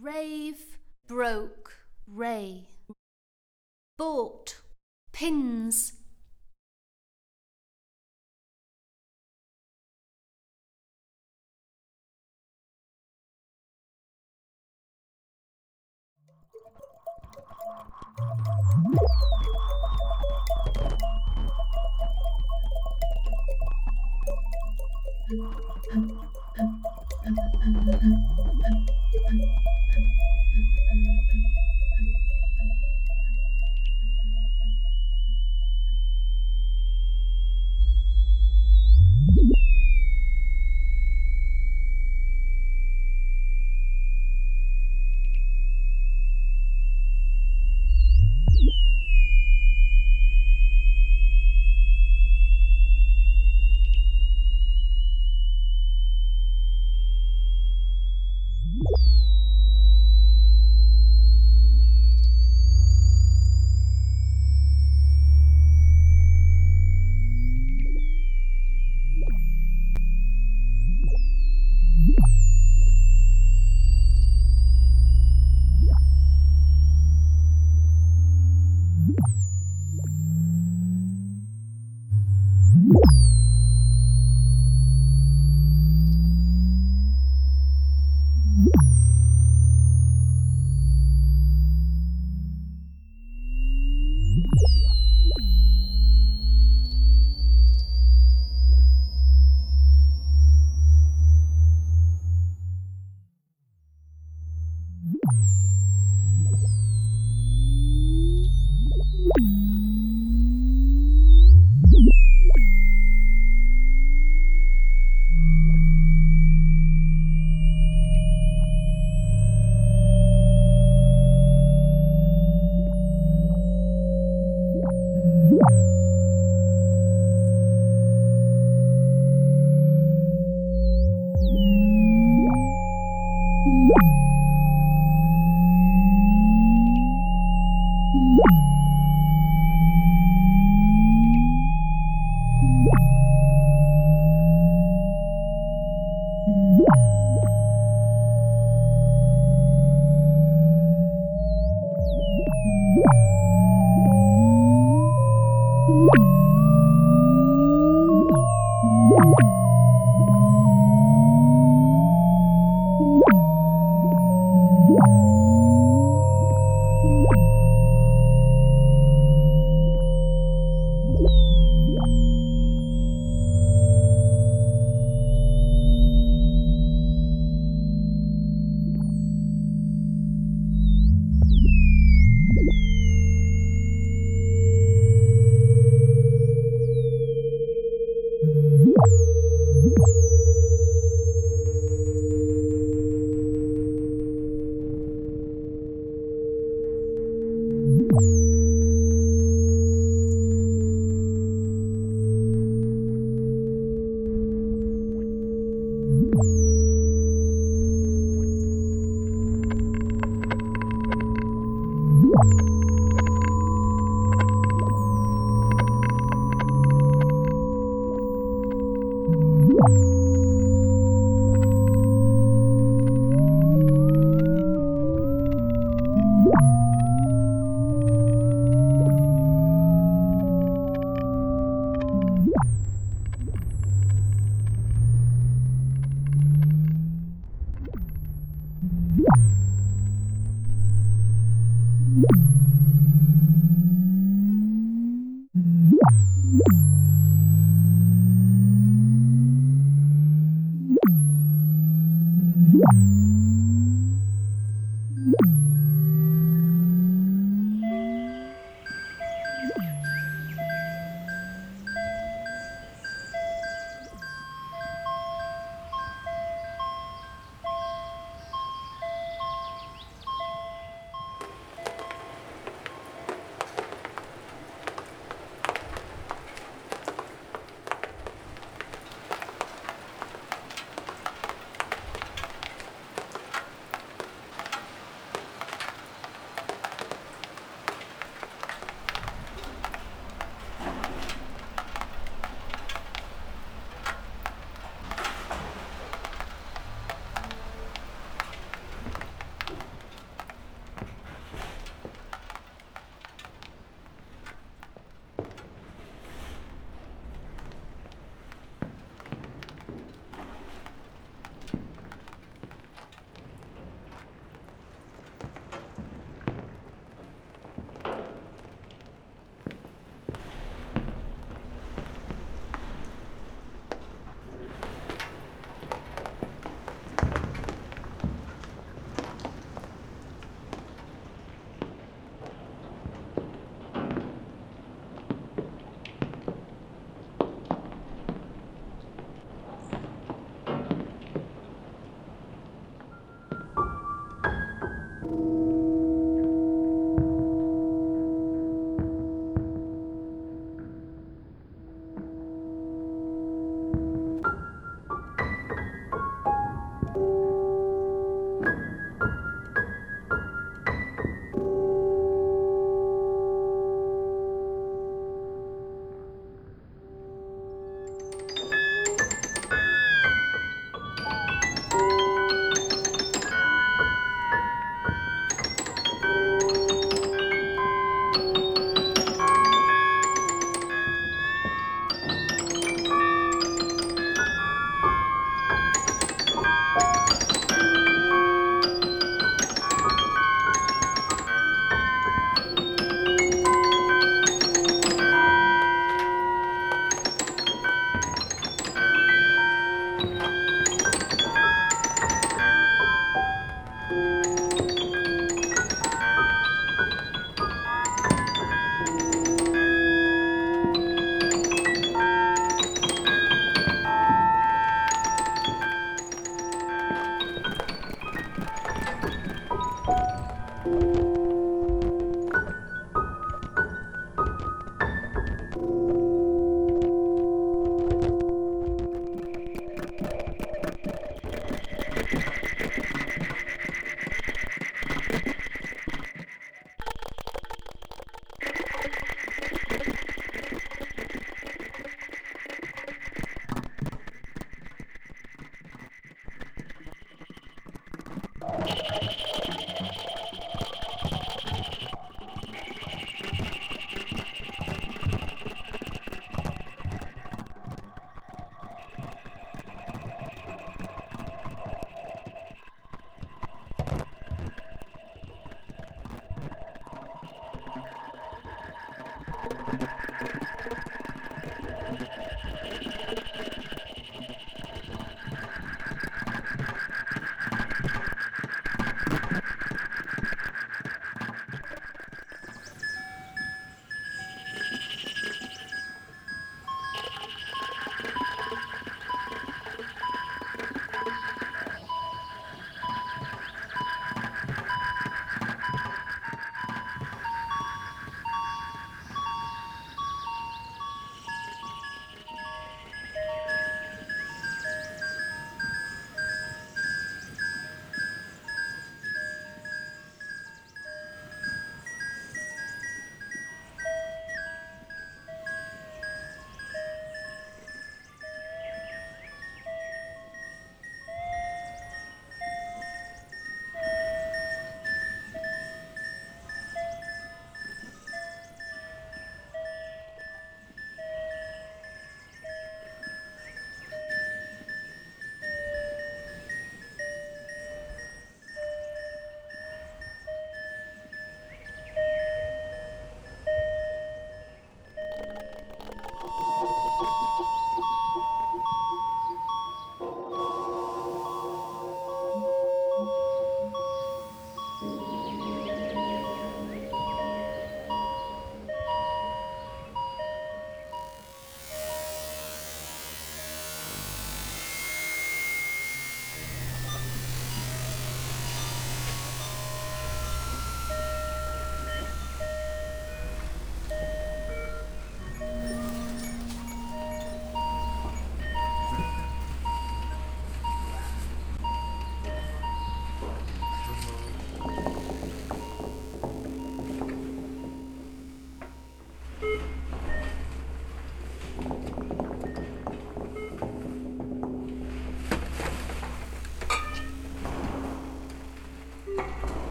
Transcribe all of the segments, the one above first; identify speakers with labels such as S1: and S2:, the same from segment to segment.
S1: Rave, broke, ray. Bought, pins. Thank you.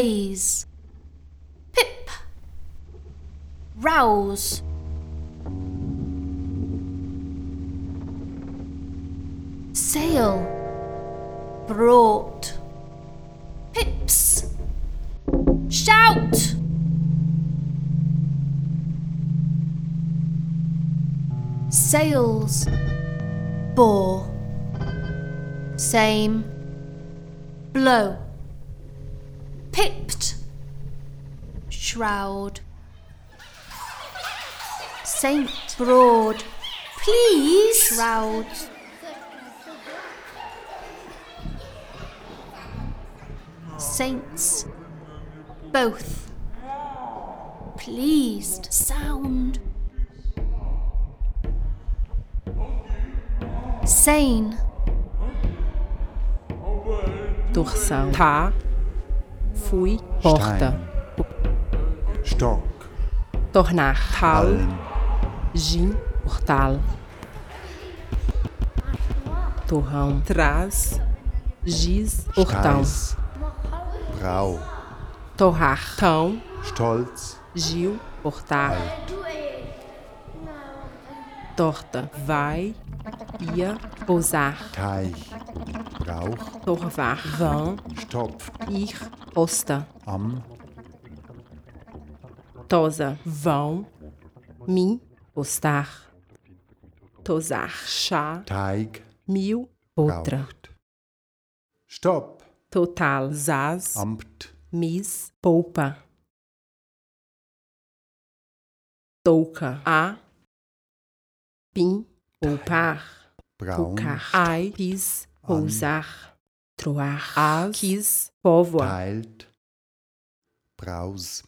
S1: Raise. Pip. Rouse. Sail. Brought. Pips. Shout. sails, bore, same, blow, shroud, saint, broad, please, shroud, saints, both, pleased, sound, sane,
S2: torção, tá, fui, porta,
S3: Stein, Stock,
S2: tornar, tal, gin, portal, torrão, trás, giz, portão,
S3: Steiß, Brau,
S2: torrar, tão,
S3: Stolz,
S2: Gil, portar, torta, vai, ia, pousar,
S3: Teich, Brauch,
S2: torvar, vão,
S3: Stopft,
S2: ir, posta,
S3: Am,
S2: tosa, vão, mim, postar, tosar, chá,
S3: Teig,
S2: mil, outra,
S3: Braucht. Stopp,
S2: total, zaz,
S3: Amt,
S2: mis, poupa, touca, a, pim, poupar,
S3: Braun,
S2: Pucar, ai, pis, pousar, troar, as, quis, póvoa,
S3: Teilt, Braus,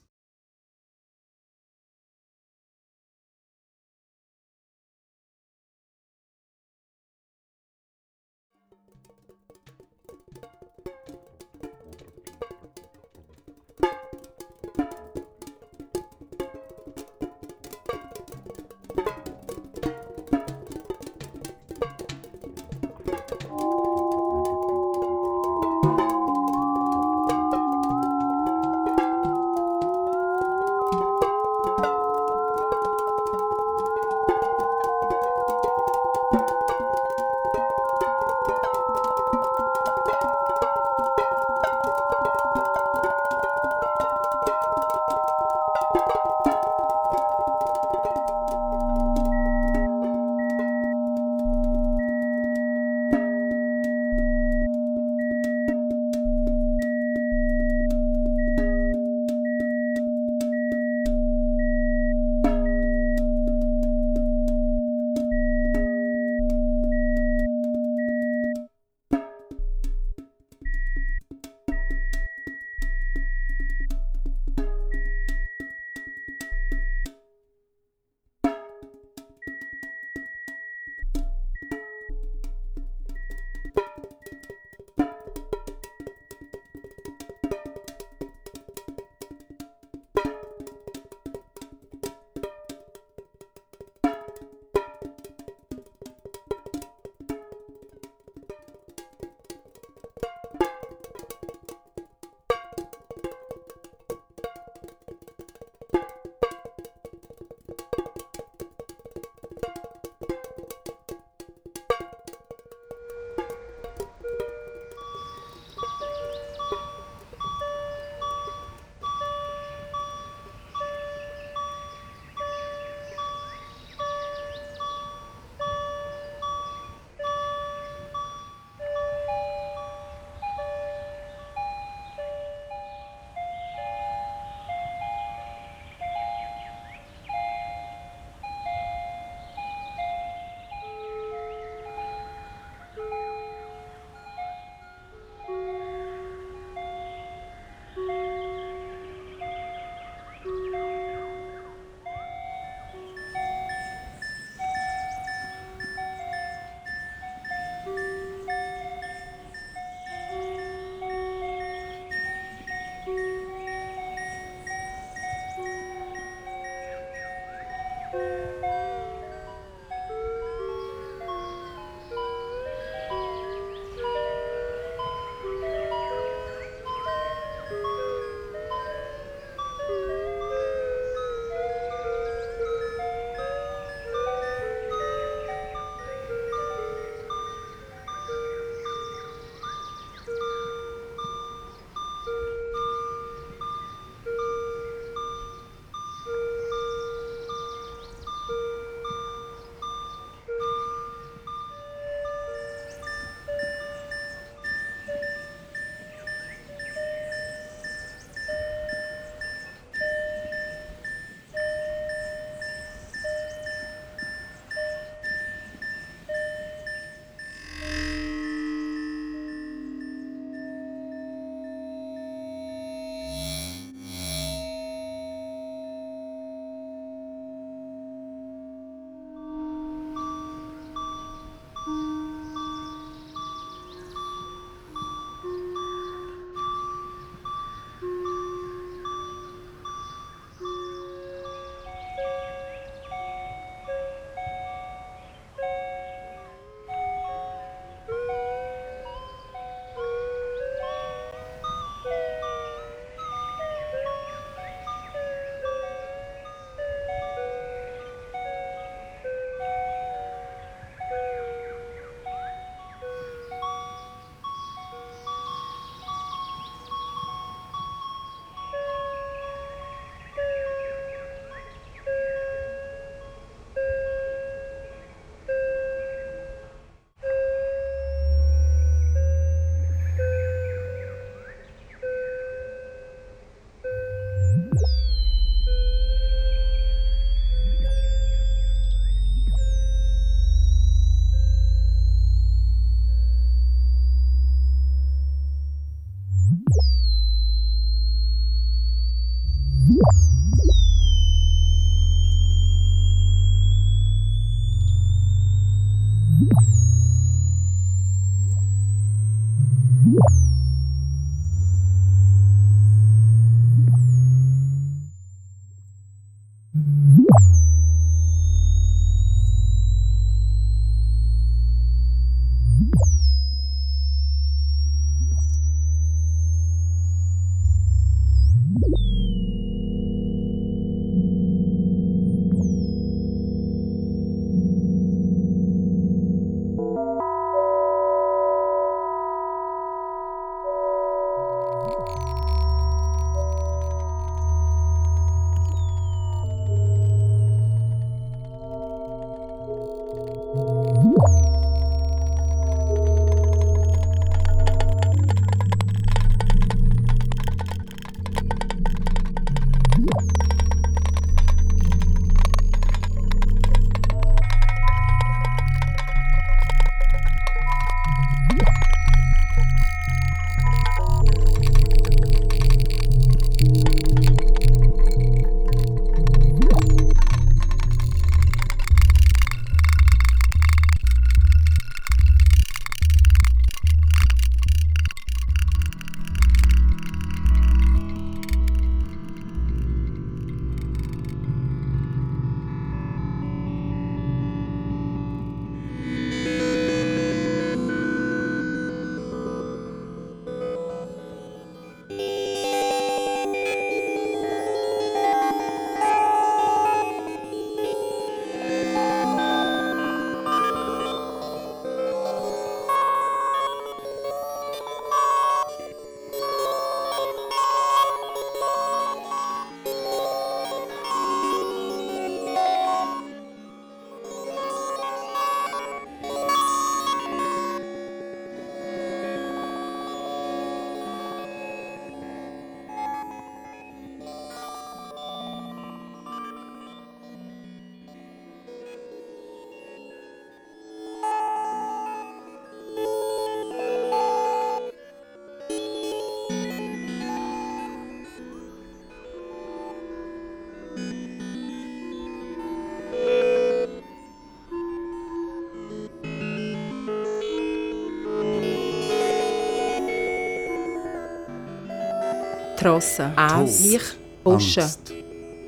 S2: Trossa.
S3: As.
S2: Osche.
S3: Angst,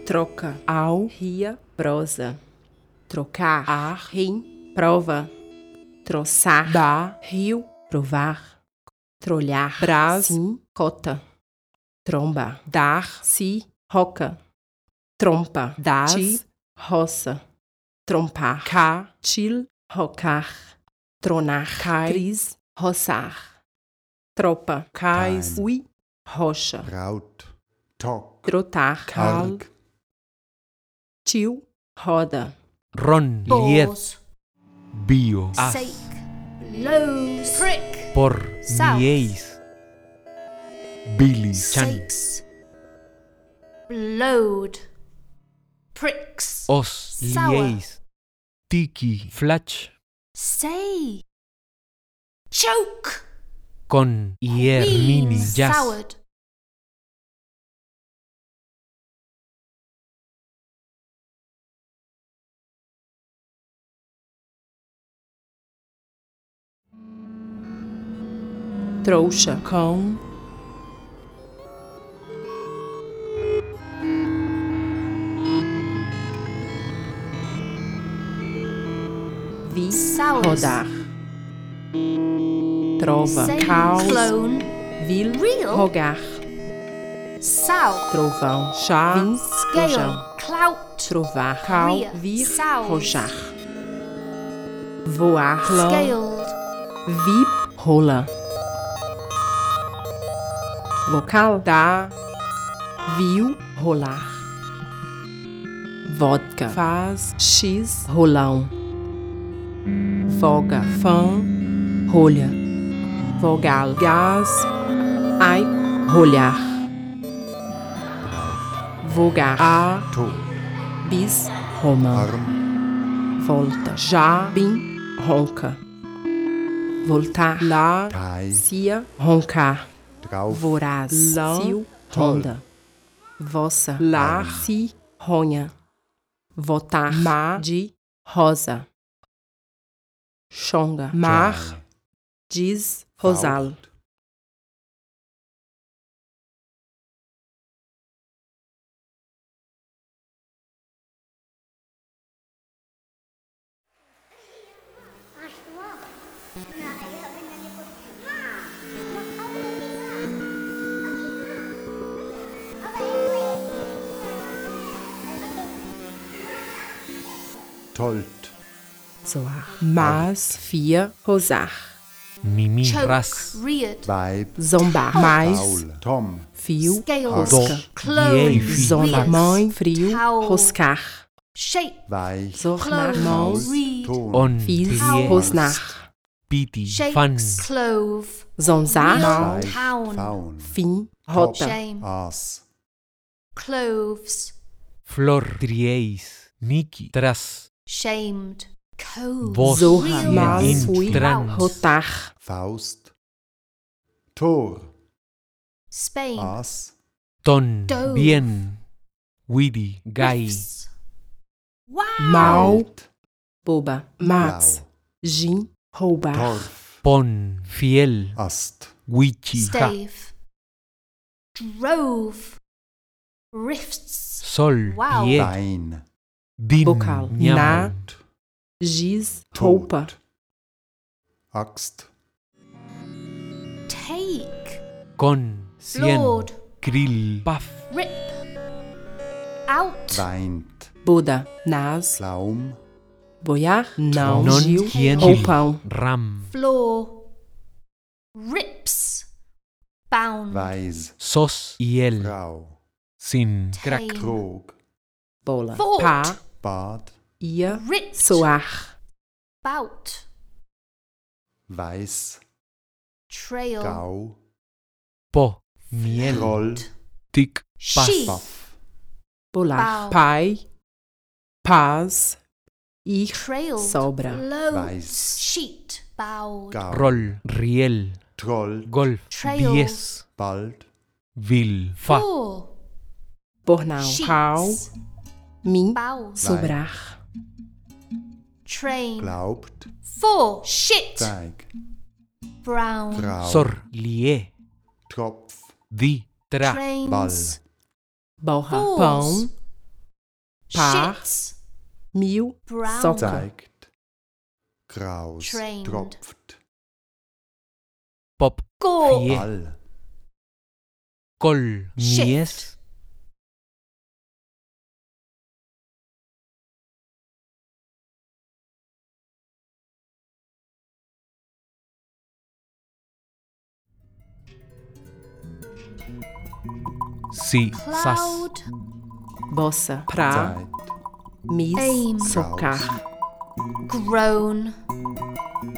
S2: Troca. Au. Hier. Prosa. Trocar. Ar. Rim. Prova. Troçar. Da. Rio. Provar. Trolhar. Brás. Sim. Cota. Tromba. Dar. Si. Roca. Trompa. Das. Ti. Roça. Trompar. Cá. Til. Rocar. Tronar. Cai. Cris. Roçar. Tropa. Cais. Ui. rocha,
S3: raut, toc,
S2: trotar,
S3: carg,
S2: tio, roda,
S4: ron, Liet. bio, as,
S1: sake, lows, prick,
S4: por, liez, Billy.
S1: shakes, Load. pricks,
S4: os, Lies. tiki, flatch,
S1: say, choke.
S4: Con,
S1: Soured.
S2: Trouxa. Cão. Vi. Rodar. Trova. Caos.
S1: Clone.
S2: Vil.
S1: Real.
S2: Rogar.
S1: Sow.
S2: Trovão. Chá.
S1: Scale.
S2: Rojão.
S1: Clout.
S2: Trovar. Cal. Vir.
S1: Sound.
S2: Rojar. Voar.
S1: Scaled.
S2: Vip. Rola. Vocal. Da. Viu. Rolar. Vodka. Faz. X. Rolão. Voga. Fã. Rolha. Vogal. Gás. Ai. Rolhar. Vogar. A.
S3: To,
S2: Bis. Roma.
S3: Arm,
S2: Volta. Já. Bim. Ronca. Voltar. Lá.
S3: Tai,
S2: Cia. Roncar.
S3: Drauf,
S2: Voraz.
S3: Toll.
S2: Ronda. Vossa.
S4: Lar.
S2: Si. Ronha. Votar. Ma. De. Rosa. Xonga. Mar. Diz. Rosal.
S3: Tolt.
S2: So, Maß 4 Hosach.
S4: Mimi
S1: Choke,
S4: Ras,
S1: Reed,
S3: Vibe,
S2: Zombar, Tom, Mais,
S3: Paul, Tom,
S2: Fio,
S1: Scales,
S2: Rosca,
S1: Chloe,
S2: Mãe, Frio, Roscar,
S1: Shape,
S3: Vai,
S2: Zornar,
S3: Maus,
S4: On,
S2: Fies, Rosnach,
S4: Piti, Fan,
S1: Clove,
S2: Zonzar,
S3: Faun,
S2: Fim, Rota,
S3: As,
S1: Cloves,
S4: Flor, Trieis, Niki, Tras,
S1: Shamed, Cove.
S4: Vos.
S2: Mas.
S4: in,
S2: Fui.
S4: tran,
S2: Rotar.
S3: Faust, Tor,
S1: Spain.
S3: Aas,
S4: ton,
S1: Dove.
S4: bien, widi, gai,
S1: Riffs. Wow.
S2: Mau.
S3: Welt,
S2: Boba. Mats.
S3: Blau,
S2: Gin. Roubar.
S3: Torf,
S4: pon, fiel,
S3: Ast,
S4: wichi, ha,
S1: Stave. Drove. Rifts.
S4: sol,
S1: Wow.
S4: liet,
S3: Wein,
S4: din,
S2: Vocal.
S4: nham,
S2: Na. Giz. Roupa.
S3: Tod, Axt,
S1: Take.
S4: con, cien,
S1: Lord.
S4: krill, paf,
S1: Rip. Out.
S3: Weint,
S2: Boda. Nas.
S3: Laum.
S2: Boiar. Não.
S4: non,
S2: Gil.
S4: quien,
S2: Roupão.
S4: ram,
S1: Floor. Rips. Bound.
S3: Weis,
S4: sos, iel,
S3: Frau,
S4: sin, crack,
S3: Trog.
S2: Bola.
S1: Fort.
S2: Pá.
S3: Bad,
S2: ihr
S1: Rich.
S2: Soach.
S1: Baut.
S3: Weiß.
S1: Trail.
S3: Gau.
S4: Bo. Miel. Roll.
S1: Dick.
S3: Baff.
S1: Bolach.
S2: Pai. Paz. Ich.
S1: Trail.
S2: Sobra.
S1: Load.
S3: Weiß.
S1: Sheet.
S3: Baut.
S4: Roll. Riel.
S3: Troll.
S4: Golf.
S1: Trail.
S4: Bies.
S3: Bald.
S4: Will. Fa.
S2: Bornau. Hau.
S1: Mi.
S2: Sobrar.
S1: Train.
S3: Glaubt.
S1: Vor. Shit.
S3: Zeig.
S1: Brown.
S4: Trau. Sorlie.
S3: Tropf.
S4: Die. Dra.
S1: Trains.
S2: Ball.
S1: Bauha.
S2: Pão. Par.
S1: Shits.
S2: Mil.
S1: Brown.
S2: Socke.
S3: Zeigt. Kraus.
S1: Trained.
S3: Tropft.
S4: Pop. Go.
S3: Ball.
S1: Kol.
S4: Mies. Si. Sas.
S1: cloud,
S2: Bossa. Pra.
S3: Zeit,
S2: Mis.
S1: Aim.
S2: Socar.
S1: groan,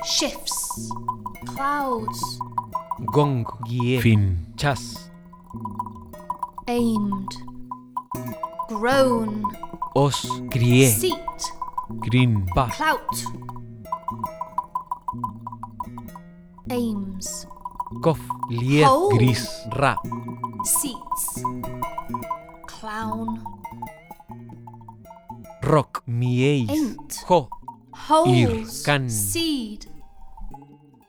S1: shifts, clouds,
S4: Gong. Gie. Fin. Chas.
S1: aimed, groan,
S4: Os. Grie.
S1: seat,
S4: Grin. Pa.
S1: clout, aims,
S4: Kof. Liet.
S1: Hole.
S4: Gris. Ra.
S1: Seats, clown,
S4: Rock. Mieis.
S1: ain't,
S4: Ho.
S1: holes,
S4: can.
S1: seed,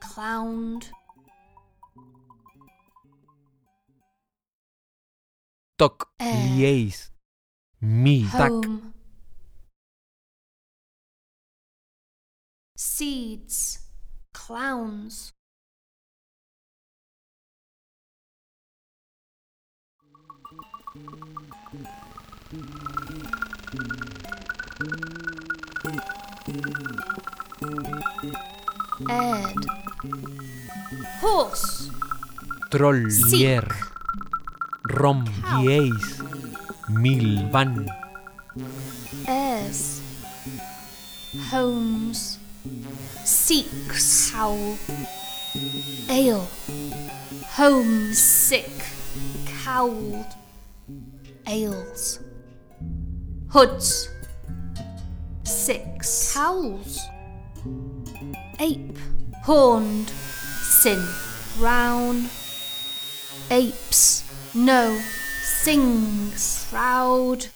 S1: clowned,
S4: Tok.
S1: Air.
S4: Lieis. Mi.
S1: Home, seeds, clowns, Ed. Horse.
S4: Trollier. Rompieis. Milvan.
S1: Es. Homes. Seeks. Howl. Ale. Homesick. Cowled. Ales. Hoods. Six. Cowls. Ape. Horned. Sin. Brown. Apes. No. Sings. Proud.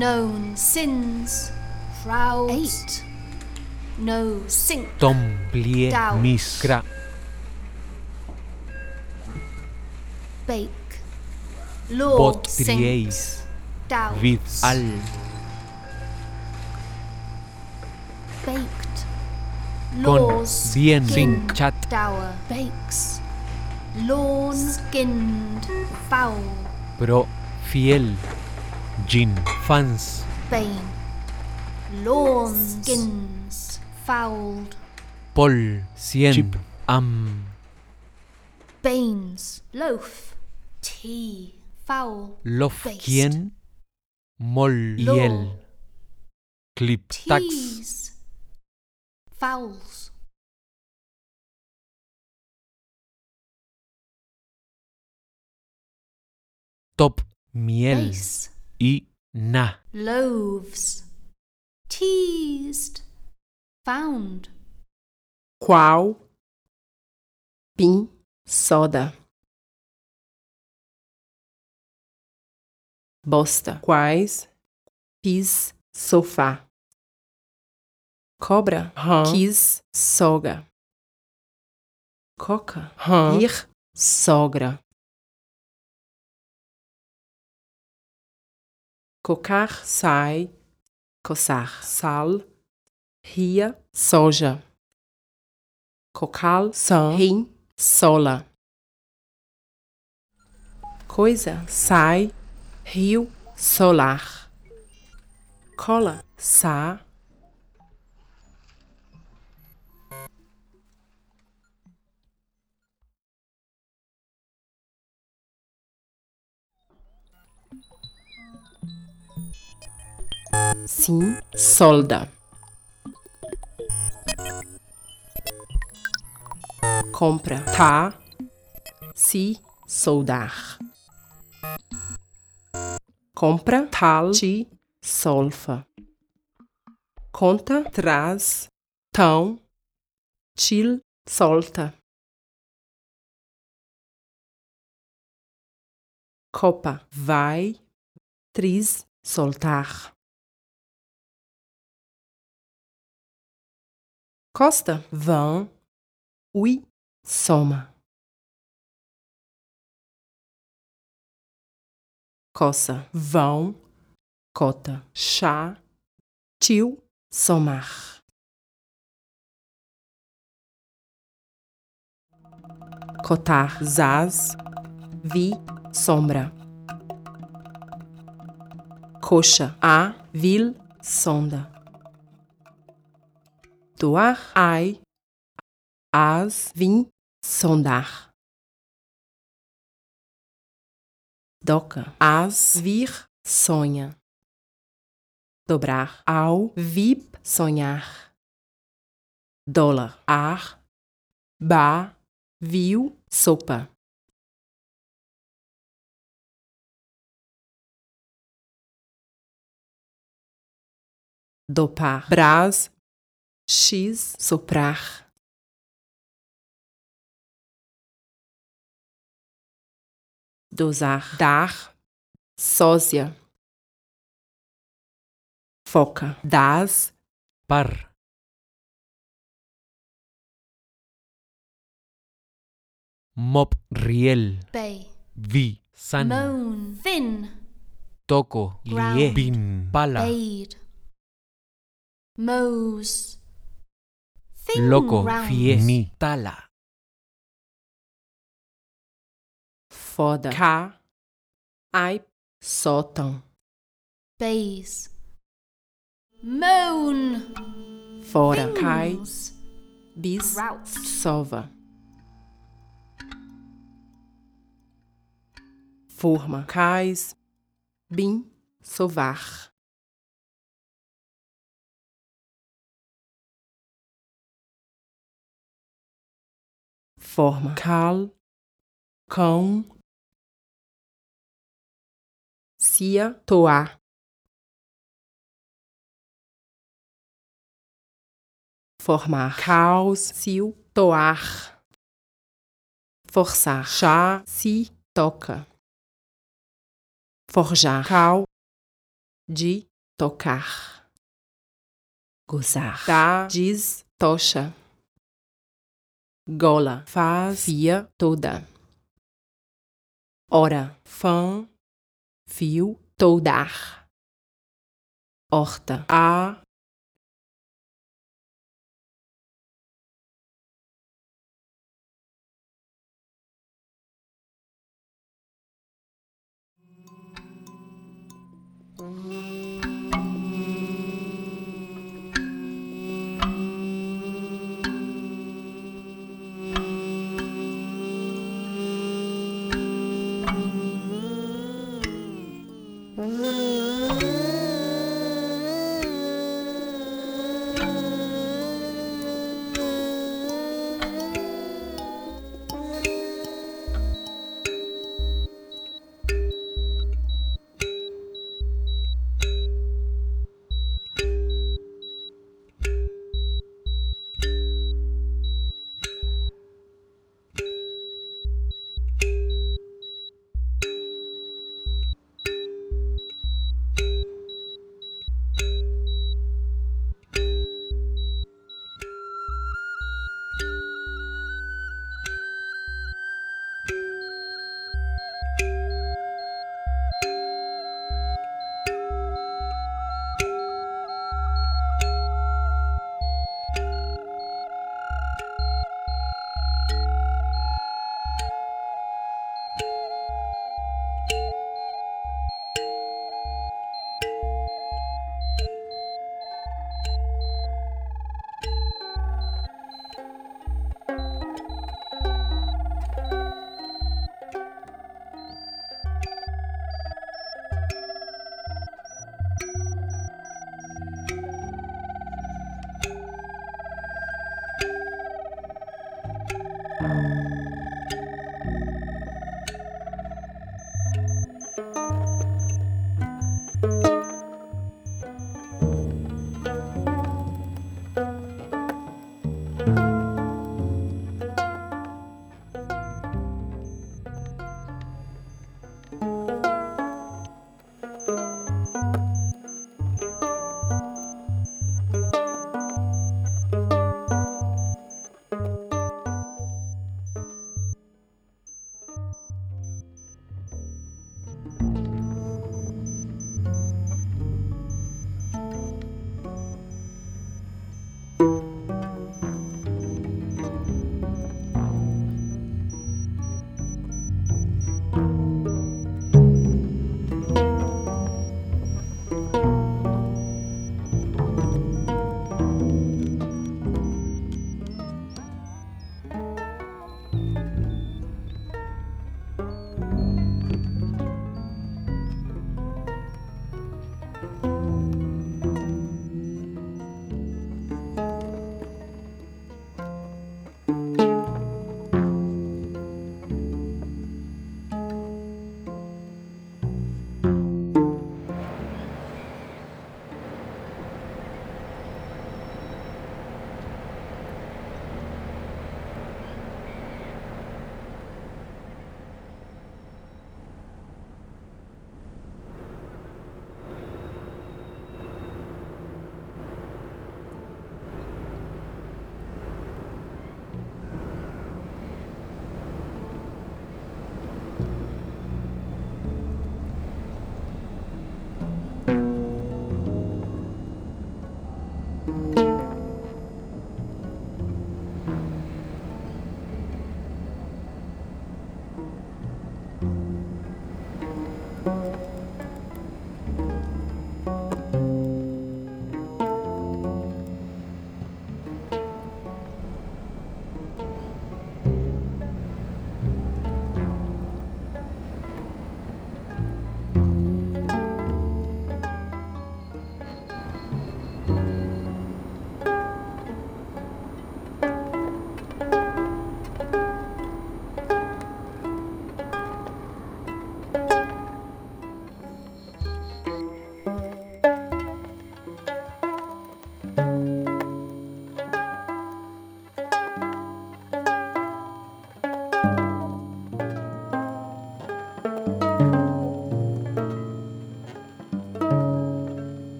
S1: Known sins. Proud. Eight. No sink.
S4: Tom, plie,
S1: Dow.
S4: mis, gra,
S1: Bake. Lord
S4: bot,
S1: sinks.
S4: trieis,
S1: Doubt.
S4: vid, al,
S1: Baked.
S4: con,
S1: Laws.
S4: bien,
S1: skin,
S4: chat,
S1: Dower. Bakes. Lawn. Skinned. Foul.
S4: pro, fiel, gin, fans,
S1: Bane. Lawn. Skins. Fouled.
S4: pol, cien,
S3: Chip.
S4: am,
S1: Banes. Loaf. Tea. Foul.
S4: lof,
S1: Based.
S4: quien, mol,
S1: Law.
S4: hiel, clip, tax.
S1: Fowls.
S4: top, miel,
S1: Base.
S4: Y, na,
S1: Loaves. Teased. Found.
S2: qual, pin, soda. Bosta, quais, pis, sofá. Cobra,
S5: Rã.
S2: quis, soga. Coca,
S5: Rã.
S2: ir, sogra. Cocar, sai, coçar. Sal, ria, soja. Cocal,
S5: Sã.
S2: rim, sola. Coisa, sai, rio, solar. Cola, sa. Sim, solda. Compra, tá, se, soldar. Compra, tal, te, solfa. Conta, traz, tão, til, solta. Copa, vai, tris, soltar. Costa, vão, ui, soma. Coça, vão, cota, chá, tio, somar. Cotar, zaz, vi, sombra. Coxa, a, vil, sonda. Doar, ai, as, vim, sondar. Doca, as, vir, sonha. Dobrar, ao, vip, sonhar. Dólar, ar, ba, viu, sopa. Dopar, brás, x, soprar. Dosar, dar, sósia. Foca, das,
S4: par, mop, riel,
S1: Bay.
S4: vi, san,
S1: Moan. Fin.
S4: toco, lie, bin, pala,
S1: Bade. Mose.
S4: Loco, mi, tala,
S2: foda. Cá, ai, sótão.
S1: Base. Moan.
S2: Fora, cai,
S1: Things.
S2: bis,
S1: Grout.
S2: sova. Forma, cais, bim, sovar. Forma, cal, cão, cia, toar. Formar, caos, cio, toar. Forçar, chá, si, toca. Forjar, cal, de, tocar. Gozar, dá, diz, tocha gola, fazia toda. Ora, fã, fio, toldar. Horta, a.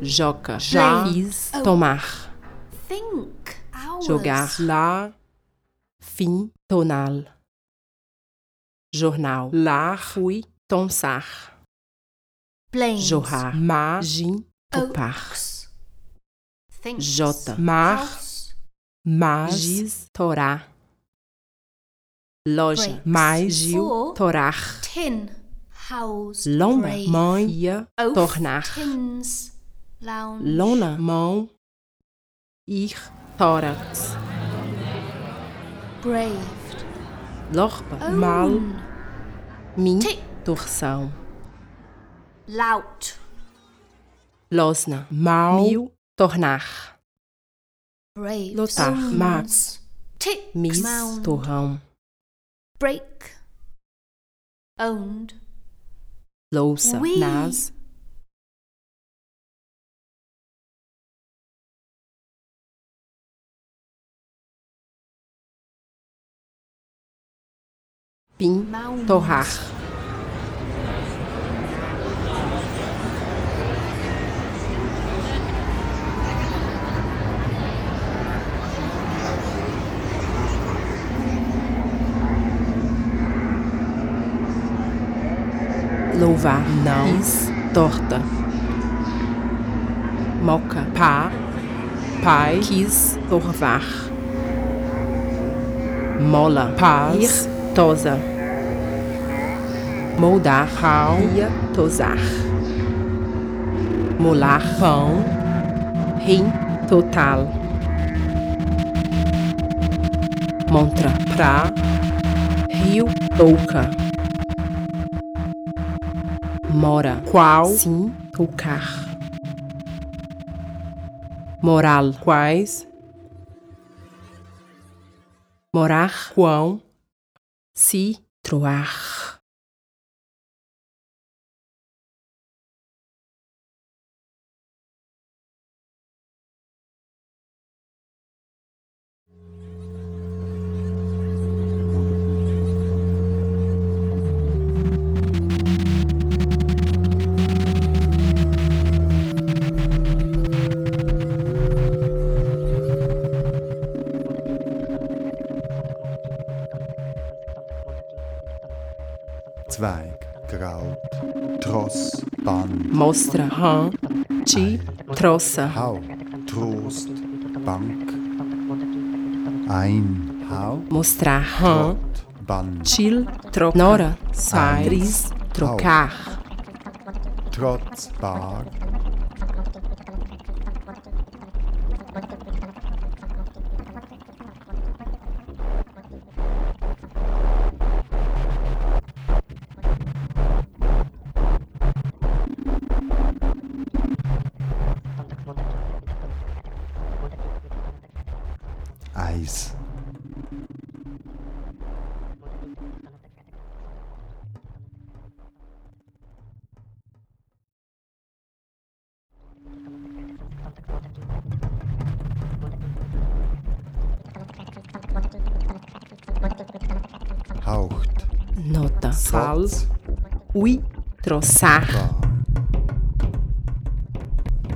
S2: Joca, já, fiz, tomar,
S1: Think.
S2: Jogar, lá, fim, tonal, jornal, lá, fui, tonsar,
S1: Blames.
S2: jorrar, má, gin, topar, jota, mar, giz, torá, loja, mais, torar,
S1: Tin. Lona
S2: mão ia
S1: nach
S2: Lona mão Ich tórax.
S1: Braved.
S2: Lorpa mal. Min torção.
S1: Laut.
S2: Losna mau tornar.
S1: Brave.
S2: Lotar max. Mis torrão.
S1: Break. Owned.
S2: Louça,
S1: Oui.
S2: nas, pin,
S1: Mound.
S2: torrar, torta, moca, pá, pai, quis, torvar, mola, paz, tosa, moldar, ia, tosar, molar, pão, rim, total, montra, pra, rio, touca, mora, qual, sim, tocar, moral, quais, morar, quão, se, troar.
S3: Zweig, Graut, Tross, Band.
S2: Mostra, Han, Chi, Trosse.
S3: Hau, Trost, Bank. Ein, Hau.
S2: Mostra,
S3: Han, Band.
S2: Chil, Trop, Nora, Sai, Tris, Trocach.
S3: Trotz, Bar, Bar.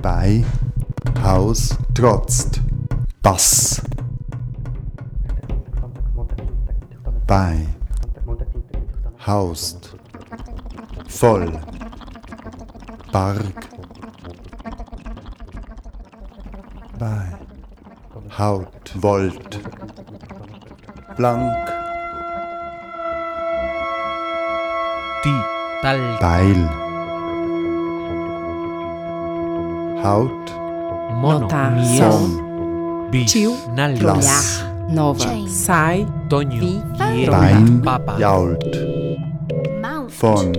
S3: Bei, Haus, trotzt, Bass. Bei, haust, voll, Barg. Bei, Haut, Volt, blank,
S4: Tal.
S3: Tail. Haut.
S4: Mota.
S3: Son.
S4: Bis.
S2: Chiu. Nova. Sai.
S4: Toño.
S3: Bain.
S4: Papa.
S1: Yault.
S3: Fon.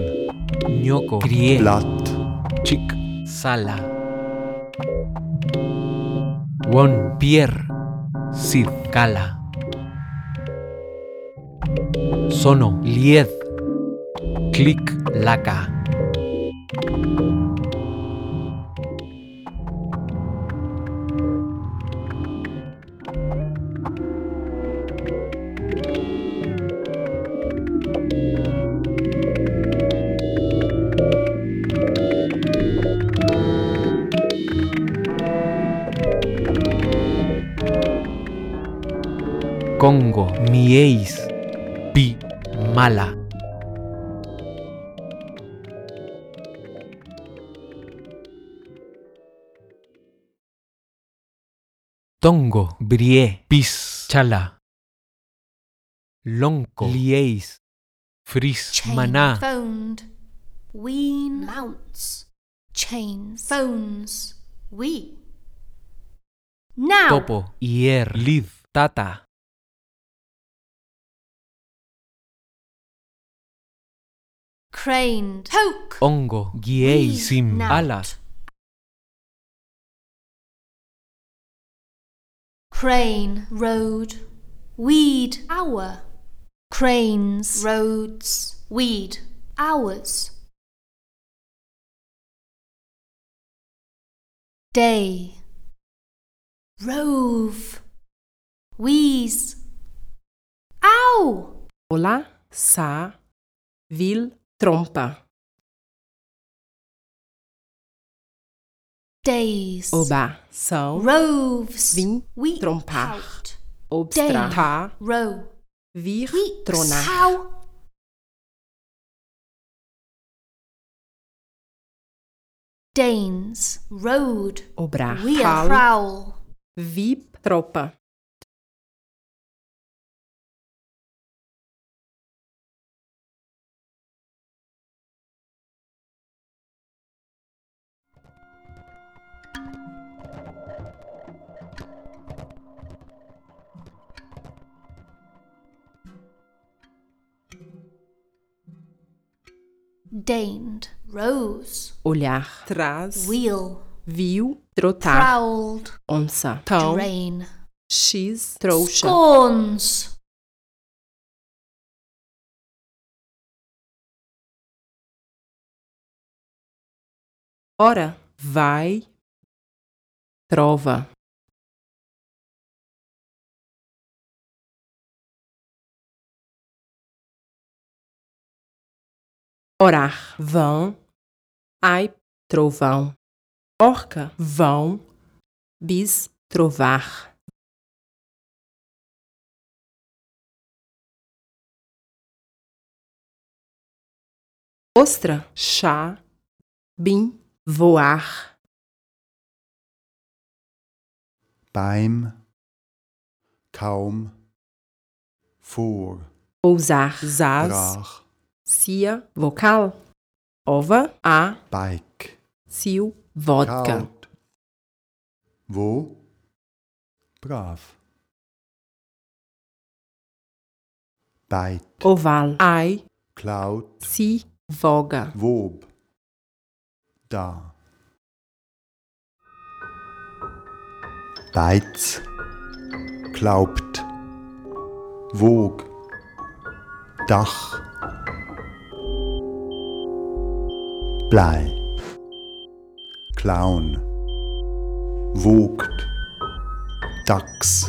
S4: Ñoco. Crie.
S3: Plat.
S4: Chic. Sala. Won. Pierre. Sir. Cala. Sono. Lied. Laka. Brie, Pis, Chala. Lonco, Lieis, Fris,
S1: chain,
S4: Maná,
S1: phoned, ween, mounts, chains, phones, we. Now,
S4: Topo, Ier, Lid, Tata.
S1: craned, poke,
S4: Ongo, Giei, Sim. Alas,
S1: crane, road, weed, hour, cranes, roads, weed, hours. Day, rove, wheeze, ow,
S2: Olá, sa, vil, trompa.
S1: Days,
S2: Oba, são,
S1: roves,
S2: vim,
S1: wheat,
S2: trompar.
S1: pout,
S2: obstra, tá,
S1: row,
S2: vir,
S1: weeks,
S2: tronar.
S1: how, Danes, road,
S2: Obrar,
S1: prowl,
S2: vip, tropa.
S1: Daned, rose,
S2: Olhar, traz,
S1: wheel,
S2: viu, trotar.
S1: prowled,
S2: Onça, cão,
S1: drain,
S2: x, trouxa.
S1: scorns,
S2: Ora, vai, trova. Orar, vão, ai, trovão. Orca, vão, bis, trovar. Ostra, chá, bim, voar.
S3: beim, kaum, vor,
S2: Pousar, zaz,
S3: brach,
S2: cia, vocal. Ova, a,
S3: bike,
S2: cio, vodka.
S3: kaut, wo, brav, beit,
S2: Oval, ai,
S3: klaut,
S2: si, voga.
S3: wob, da. Beiz, glaubt, wog, Dach, Blei, Clown, wogt, Dachs.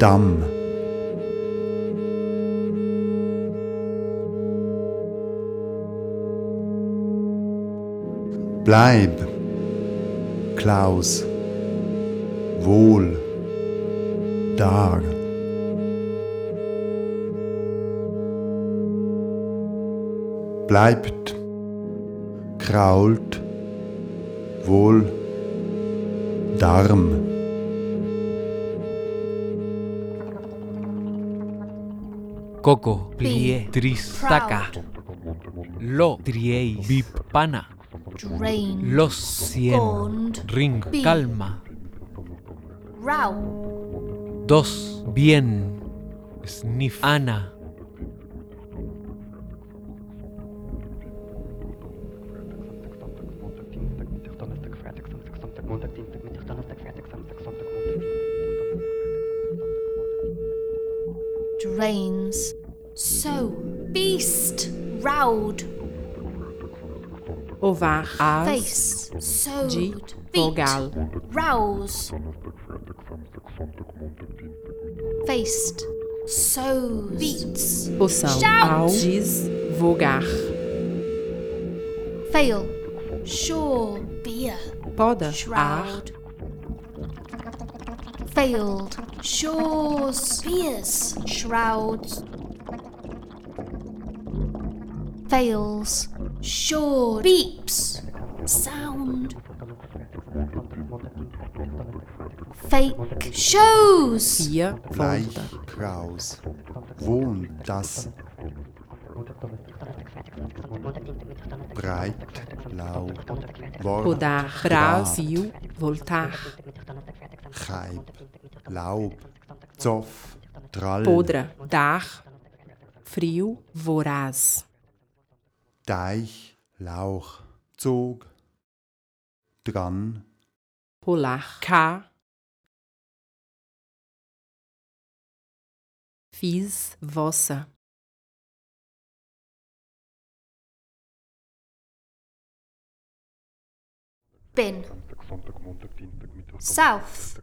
S3: Damm. Bleib, Klaus, wohl, dar. Bleibt, krault, wohl, Darm.
S4: Coco, plie, tris, taca. Lo, trieis, bip, pana.
S1: Drain.
S4: Los, cien. Ring,
S1: Be.
S4: calma.
S1: Row.
S4: Dos, bien. Sniff, Ana.
S2: Ovar. As. De. Vogal.
S1: Rouse. Faced. Sows. Beats.
S2: Poção. Ao. Diz. Vogar.
S1: Fail. Shore. Beer.
S2: Poda. Ar.
S1: Shroud. Failed. Shores. Spears. Shrouds. Fails. Shore. Beeps. Sound. Fake. Shows.
S2: Pia.
S3: Bleich.
S2: Volta.
S3: Kraus. Wohn. Das. Breit. Lau. Wort.
S2: Podar. Brasil. Voltar.
S3: Chaib. Laub. Zoff. Trall.
S2: Podra. Dar. Frio. Voraz.
S3: Deich, Lauch, Zog, Dran,
S2: Polach, K, Fies,
S1: Wasser.
S5: Ben. Sonntag, Montag, Dienstag, Mittwoch,
S1: South.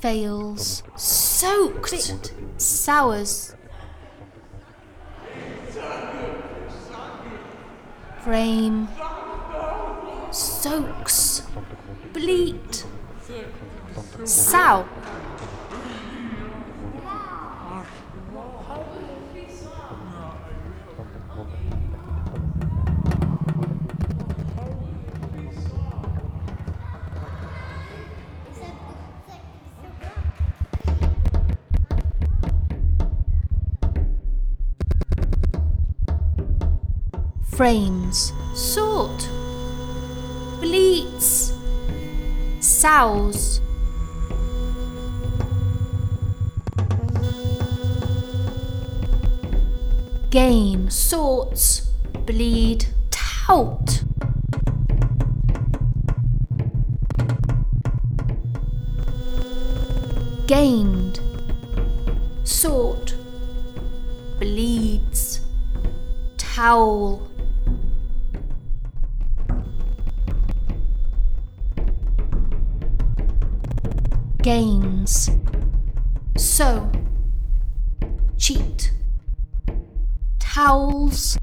S1: fails. Soaked! Sours. Frame. Soaks. Bleat. Sow. Frames. Sort. Bleats. Sows. Gain. Sorts. Bleed. Tout. Gained. Sort. Bleeds. Towel. Gains. So. Cheat. Towels.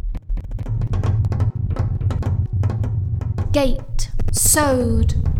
S1: Gate. Sewed.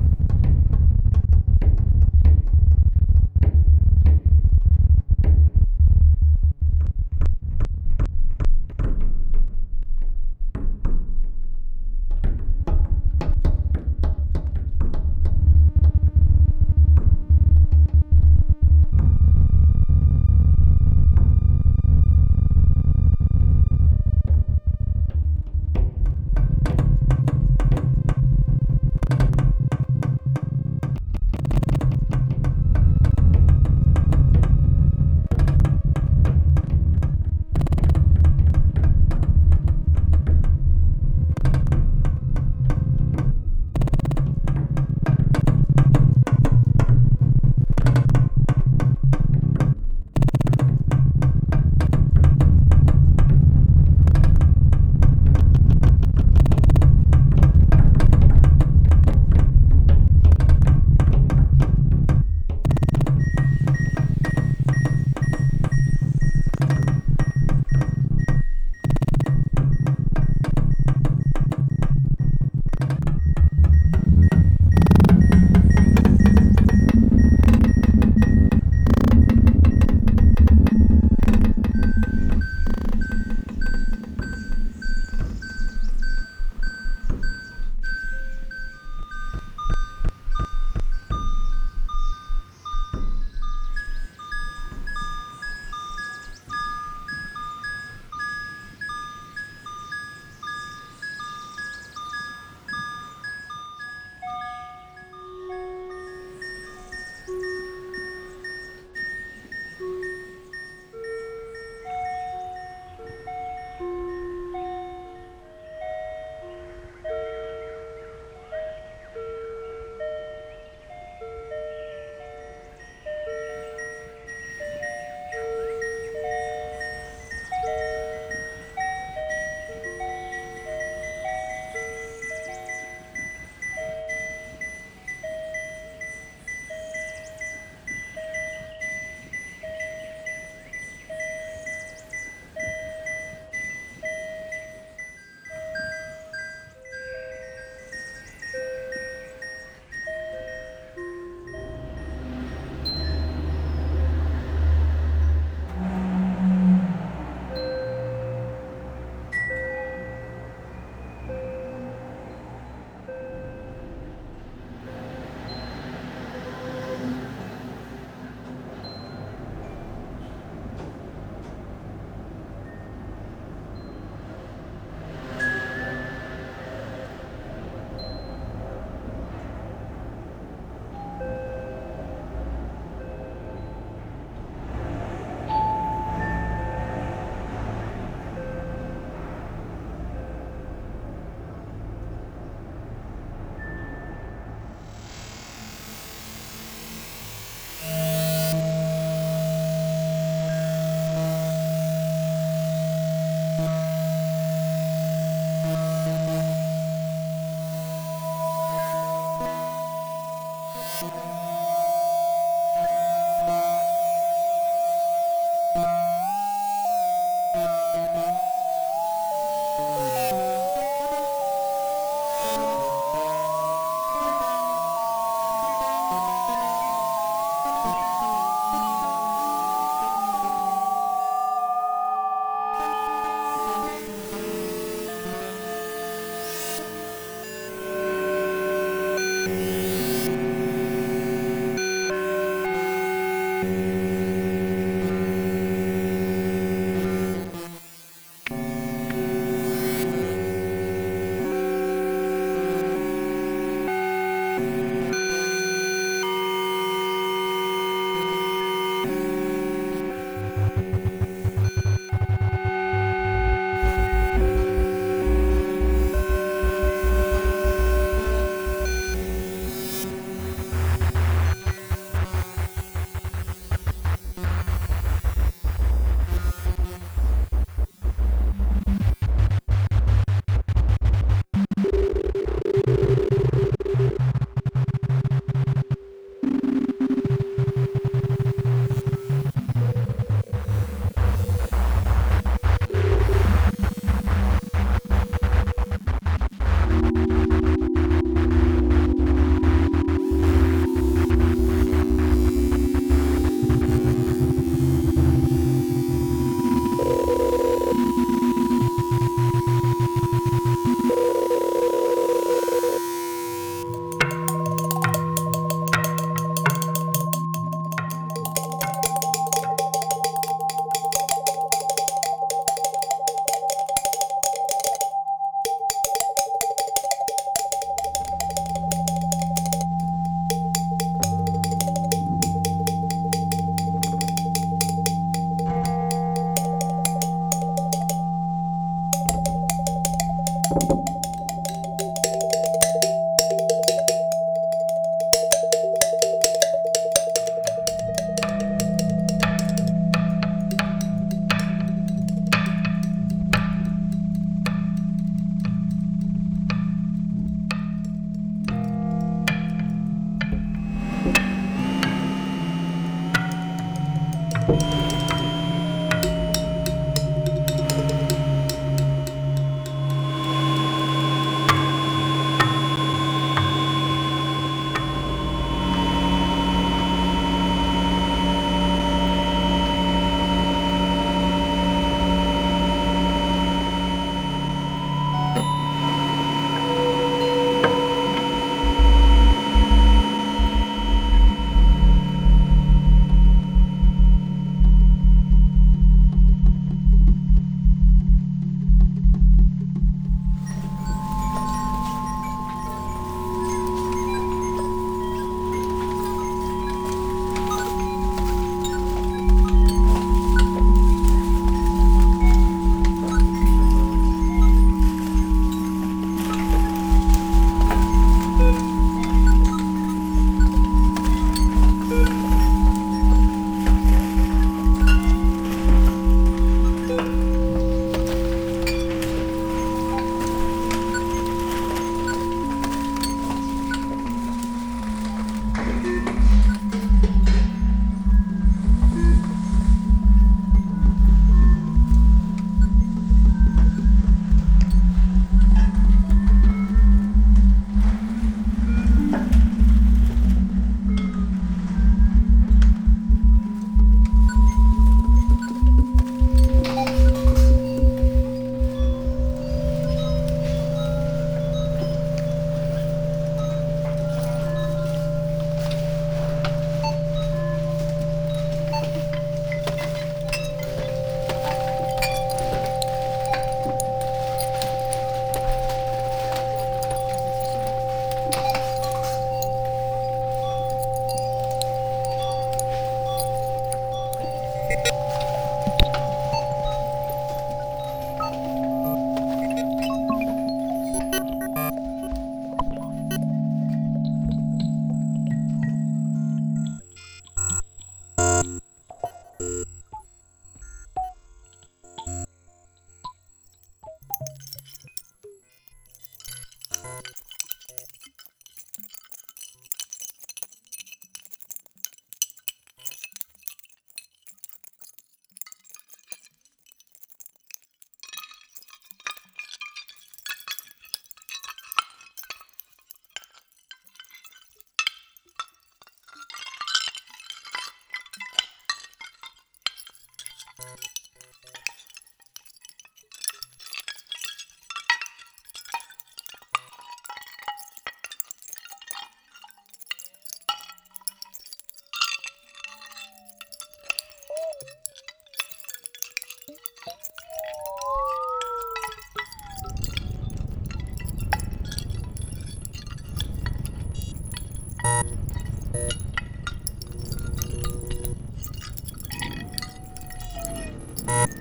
S3: you